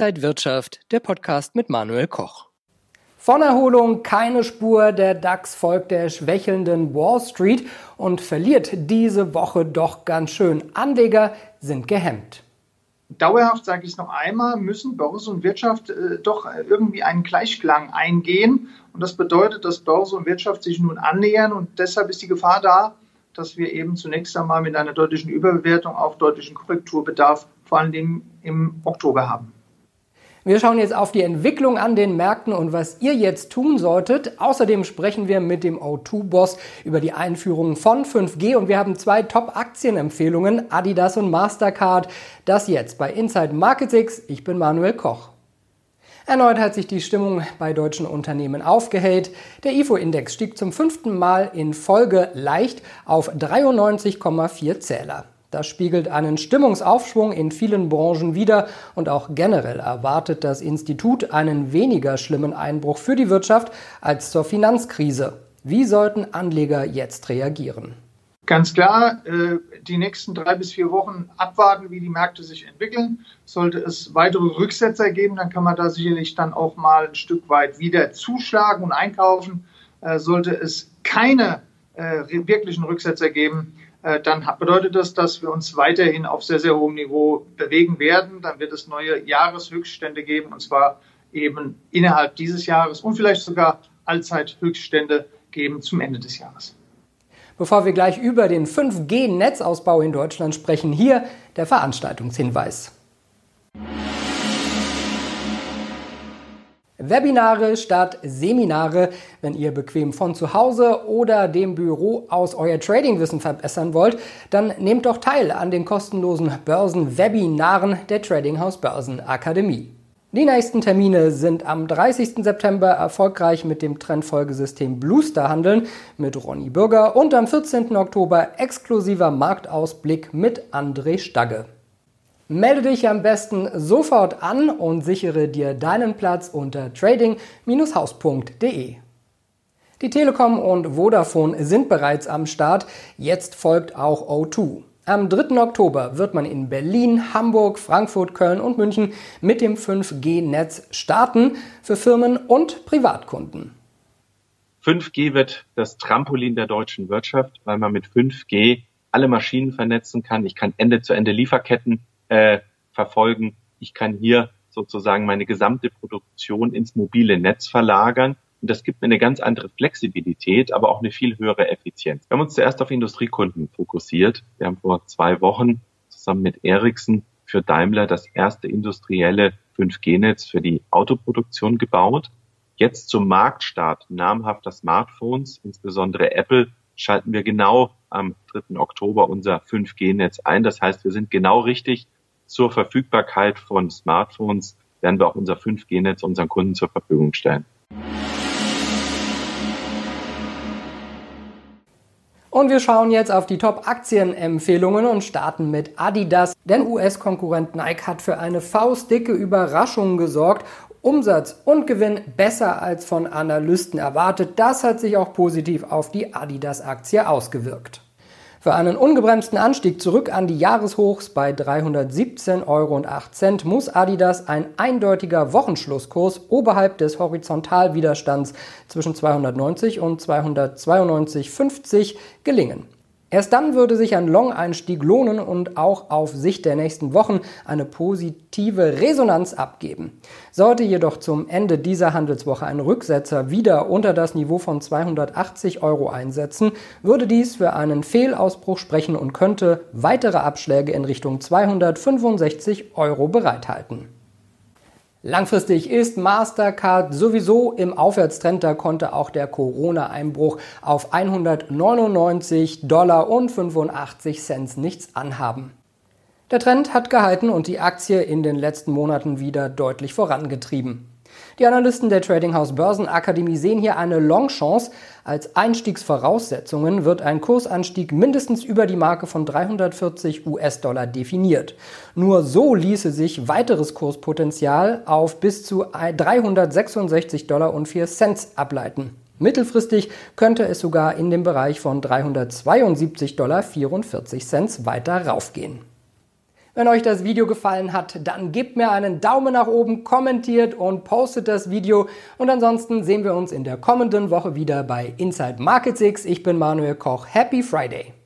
Inside Wirtschaft, der Podcast mit Manuel Koch. Von Erholung keine Spur, der DAX folgt der schwächelnden Wall Street und verliert diese Woche doch ganz schön. Anleger sind gehemmt. Dauerhaft, sage ich es noch einmal, müssen Börse und Wirtschaft äh, doch irgendwie einen Gleichklang eingehen. Und das bedeutet, dass Börse und Wirtschaft sich nun annähern und deshalb ist die Gefahr da, dass wir eben zunächst einmal mit einer deutlichen Überbewertung auch deutlichen Korrekturbedarf vor allen Dingen im Oktober haben. Wir schauen jetzt auf die Entwicklung an den Märkten und was ihr jetzt tun solltet. Außerdem sprechen wir mit dem O2-Boss über die Einführung von 5G und wir haben zwei Top-Aktienempfehlungen, Adidas und Mastercard. Das jetzt bei Inside Markets. Ich bin Manuel Koch. Erneut hat sich die Stimmung bei deutschen Unternehmen aufgehellt. Der IFO-Index stieg zum fünften Mal in Folge leicht auf 93,4 Zähler. Das spiegelt einen Stimmungsaufschwung in vielen Branchen wider und auch generell erwartet das Institut einen weniger schlimmen Einbruch für die Wirtschaft als zur Finanzkrise. Wie sollten Anleger jetzt reagieren? Ganz klar, äh, die nächsten drei bis vier Wochen abwarten, wie die Märkte sich entwickeln. Sollte es weitere Rücksetzer geben, dann kann man da sicherlich dann auch mal ein Stück weit wieder zuschlagen und einkaufen. Äh, sollte es keine wirklichen Rücksetzer geben, äh, dann bedeutet das, dass wir uns weiterhin auf sehr, sehr hohem Niveau bewegen werden. Dann wird es neue Jahreshöchststände geben, und zwar eben innerhalb dieses Jahres und vielleicht sogar Allzeithöchststände geben zum Ende des Jahres. Bevor wir gleich über den 5G-Netzausbau in Deutschland sprechen, hier der Veranstaltungshinweis. Webinare statt Seminare. Wenn ihr bequem von zu Hause oder dem Büro aus euer Tradingwissen verbessern wollt, dann nehmt doch teil an den kostenlosen Börsenwebinaren der Tradinghouse Börsenakademie. Die nächsten Termine sind am 30. September erfolgreich mit dem Trendfolgesystem Bluestar handeln mit Ronny Bürger und am 14. Oktober exklusiver Marktausblick mit André Stagge. Melde dich am besten sofort an und sichere dir deinen Platz unter trading-haus.de. Die Telekom und Vodafone sind bereits am Start. Jetzt folgt auch O2. Am 3. Oktober wird man in Berlin, Hamburg, Frankfurt, Köln und München mit dem 5G-Netz starten für Firmen und Privatkunden. 5G wird das Trampolin der deutschen Wirtschaft, weil man mit 5G alle Maschinen vernetzen kann. Ich kann Ende-zu-Ende-Lieferketten äh, verfolgen. Ich kann hier sozusagen meine gesamte Produktion ins mobile Netz verlagern. Und das gibt mir eine ganz andere Flexibilität, aber auch eine viel höhere Effizienz. Wir haben uns zuerst auf Industriekunden fokussiert. Wir haben vor zwei Wochen zusammen mit Ericsson für Daimler das erste industrielle 5G-Netz für die Autoproduktion gebaut. Jetzt zum Marktstart namhafter Smartphones, insbesondere Apple, schalten wir genau am 3. Oktober unser 5G-Netz ein. Das heißt, wir sind genau richtig zur Verfügbarkeit von Smartphones werden wir auch unser 5G-Netz unseren Kunden zur Verfügung stellen. Und wir schauen jetzt auf die Top-Aktienempfehlungen und starten mit Adidas. Denn US-Konkurrent Nike hat für eine faustdicke Überraschung gesorgt. Umsatz und Gewinn besser als von Analysten erwartet. Das hat sich auch positiv auf die Adidas-Aktie ausgewirkt. Für einen ungebremsten Anstieg zurück an die Jahreshochs bei 317,08 Euro muss Adidas ein eindeutiger Wochenschlusskurs oberhalb des Horizontalwiderstands zwischen 290 und 292,50 gelingen. Erst dann würde sich ein Long-Einstieg lohnen und auch auf Sicht der nächsten Wochen eine positive Resonanz abgeben. Sollte jedoch zum Ende dieser Handelswoche ein Rücksetzer wieder unter das Niveau von 280 Euro einsetzen, würde dies für einen Fehlausbruch sprechen und könnte weitere Abschläge in Richtung 265 Euro bereithalten. Langfristig ist Mastercard sowieso im Aufwärtstrend. Da konnte auch der Corona-Einbruch auf 199 Dollar und 85 Cent nichts anhaben. Der Trend hat gehalten und die Aktie in den letzten Monaten wieder deutlich vorangetrieben. Die Analysten der Trading House Börsenakademie sehen hier eine Longchance. Als Einstiegsvoraussetzungen wird ein Kursanstieg mindestens über die Marke von 340 US-Dollar definiert. Nur so ließe sich weiteres Kurspotenzial auf bis zu 366 Dollar und 4 Cent ableiten. Mittelfristig könnte es sogar in dem Bereich von 372 Dollar 44 Cent weiter raufgehen. Wenn euch das Video gefallen hat, dann gebt mir einen Daumen nach oben, kommentiert und postet das Video. Und ansonsten sehen wir uns in der kommenden Woche wieder bei Inside Market 6. Ich bin Manuel Koch. Happy Friday!